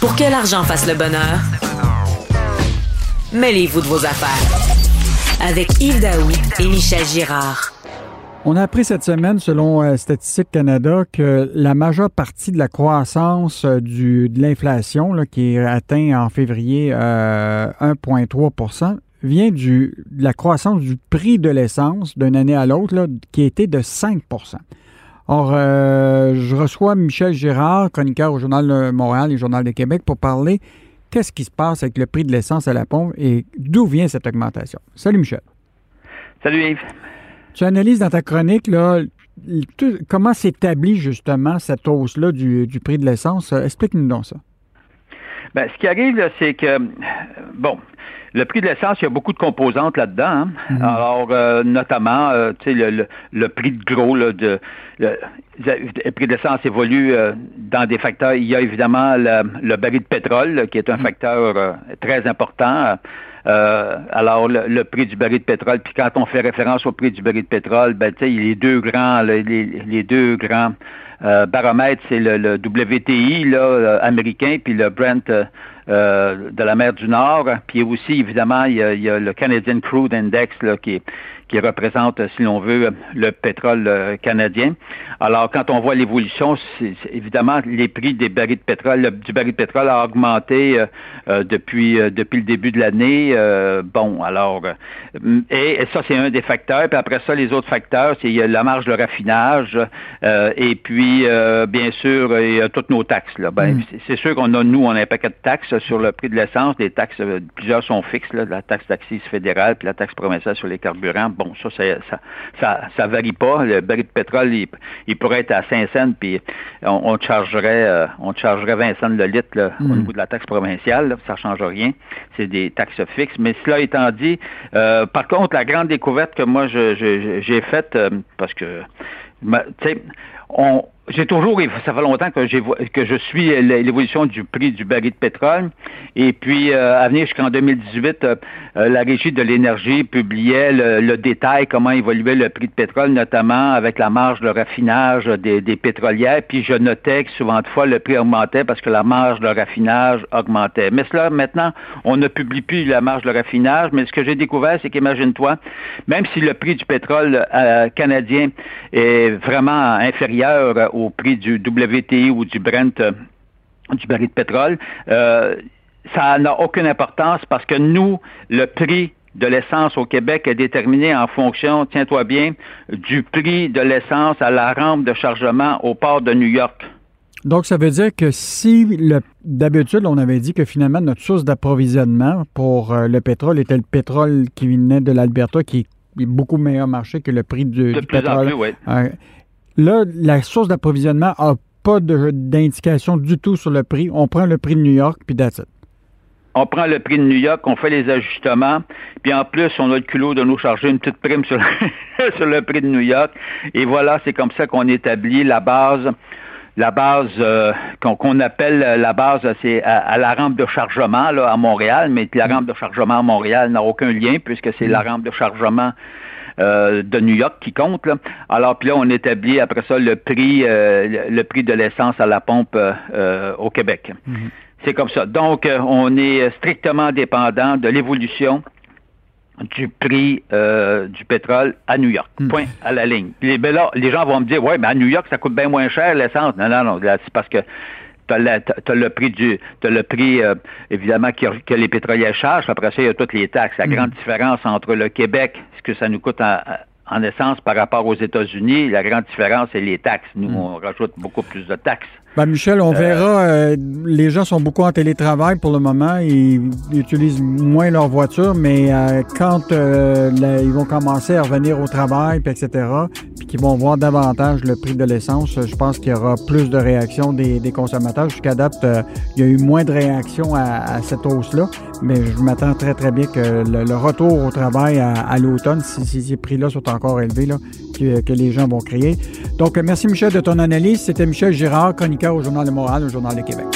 Pour que l'argent fasse le bonheur, mêlez-vous de vos affaires. Avec Yves Daoui et Michel Girard. On a appris cette semaine, selon euh, Statistique Canada, que la majeure partie de la croissance euh, de l'inflation, qui est atteint en février 1,3% euh, vient du, de la croissance du prix de l'essence d'une année à l'autre, qui était de 5% Or, je reçois Michel Girard, chroniqueur au Journal de Montréal et Journal de Québec, pour parler qu'est-ce qui se passe avec le prix de l'essence à la pompe et d'où vient cette augmentation. Salut Michel. Salut Yves. Tu analyses dans ta chronique là, comment s'établit justement cette hausse-là du, prix de l'essence. Explique-nous donc ça. Bien, ce qui arrive, c'est que, bon, le prix de l'essence, il y a beaucoup de composantes là-dedans. Hein. Mhm. Alors, euh, notamment, euh, tu sais, le, prix de gros, de, le, prix de l'essence évolue euh, dans des facteurs. Il y a évidemment le, baril de pétrole, qui est un mhm. facteur très important. alors, le, prix du baril de pétrole, puis quand on fait référence au prix du baril de pétrole, ben, tu sais, les deux grands, les, les deux grands baromètres, c'est le, WTI là, américain, puis le Brent euh, de la mer du Nord. Puis aussi, évidemment, il y a, le Canadian Crude Index là, qui, qui représente, si l'on veut, le pétrole euh, canadien. Alors, quand on voit l'évolution, évidemment, les prix des barils de pétrole, du baril de pétrole a augmenté euh, depuis depuis le début de l'année. bon, alors, et, ça, c'est un des facteurs. Puis après ça, les autres facteurs, c'est la marge de raffinage et puis, bien sûr, il y a toutes nos taxes. Là. Ben, mm. c'est, sûr qu'on a, nous, on a un paquet de taxes sur le prix de l'essence. Les taxes, euh, plusieurs sont fixes, là, la taxe d'accise fédérale puis la taxe provinciale sur les carburants. Bon, ça, ça, ça, ça, varie pas. Le baril de pétrole, il, pourrait être à 5 cents, puis on, on chargerait, euh, on chargerait 20 cents le litre au hmm. niveau de la taxe provinciale. ça ne change rien. C'est des taxes fixes. Mais cela étant dit, euh, par contre, la grande découverte que moi j'ai faite, parce que, tu sais, on j'ai toujours, ça fait longtemps que, je suis l'évolution du prix du baril de pétrole. Et puis, euh, à venir jusqu'en 2018, euh, euh, la Régie de l'énergie publiait le, détail, comment évoluait le prix de pétrole, notamment avec la marge de raffinage des, pétrolières. Puis, je notais que souvent de fois, le prix augmentait parce que la marge de raffinage augmentait. Mais cela, maintenant, on ne publie plus la marge de raffinage. Mais ce que j'ai découvert, c'est qu'imagine-toi, même si le prix du pétrole canadien est vraiment inférieur au prix du WTI ou du Brent, euh, du baril de pétrole, euh, ça n'a aucune importance parce que nous, le prix de l'essence au Québec est déterminé en fonction, tiens-toi bien, du prix de l'essence à la rampe de chargement au port de New York. Donc, ça veut dire que si d'habitude, on avait dit que finalement notre source d'approvisionnement pour euh, le pétrole était le pétrole qui venait de l'Alberta, qui est beaucoup meilleur marché que le prix du, pétrole. Là, la source d'approvisionnement n'a pas d'indication du tout sur le prix. On prend le prix de New York, puis that's on prend le prix de New York, on fait les ajustements, puis en plus, on a le culot de nous charger une petite prime sur le, prix de New York. Et voilà, c'est comme ça qu'on établit la base, la base euh, qu'on appelle la base, c'est à, la rampe de chargement là, à Montréal, mais la rampe de chargement à Montréal n'a aucun lien puisque c'est la rampe de chargement euh, de New York qui compte. Alors puis là, on établit après ça le prix, euh, le prix de l'essence à la pompe au Québec. Mhm. C'est comme ça. Donc, on est strictement dépendant de l'évolution du prix du pétrole à New York. Mhm. Point à la ligne. Les, ben là, les gens vont me dire, ouais, mais à New York, ça coûte bien moins cher l'essence. Non, non, non. C'est parce que tu as, le prix du as le prix euh, évidemment que, les pétroliers chargent. Après ça, il y a toutes les taxes. La mm. grande différence entre le Québec, ce que ça nous coûte en, en essence par rapport aux États-Unis, la grande différence, c'est les taxes. Nous, mm. on rajoute beaucoup plus de taxes. Ben Michel, on euh, verra. Euh, les gens sont beaucoup en télétravail pour le moment. Ils, utilisent moins leur voiture, mais euh, quand ils vont commencer à revenir au travail, puis etc., qu'ils vont voir davantage le prix de l'essence, je pense qu'il y aura plus de réactions des, consommateurs. Jusqu'à date, il y a eu moins de réactions à, cette hausse-là, mais je m'attends très, très bien que le, retour au travail à, l'automne, si, ces prix-là sont encore élevés, là, que, que les gens vont créer. Donc, merci Michel de ton analyse. C'était Michel Girard, chroniqueur au Journal de Montréal, au Journal de Québec.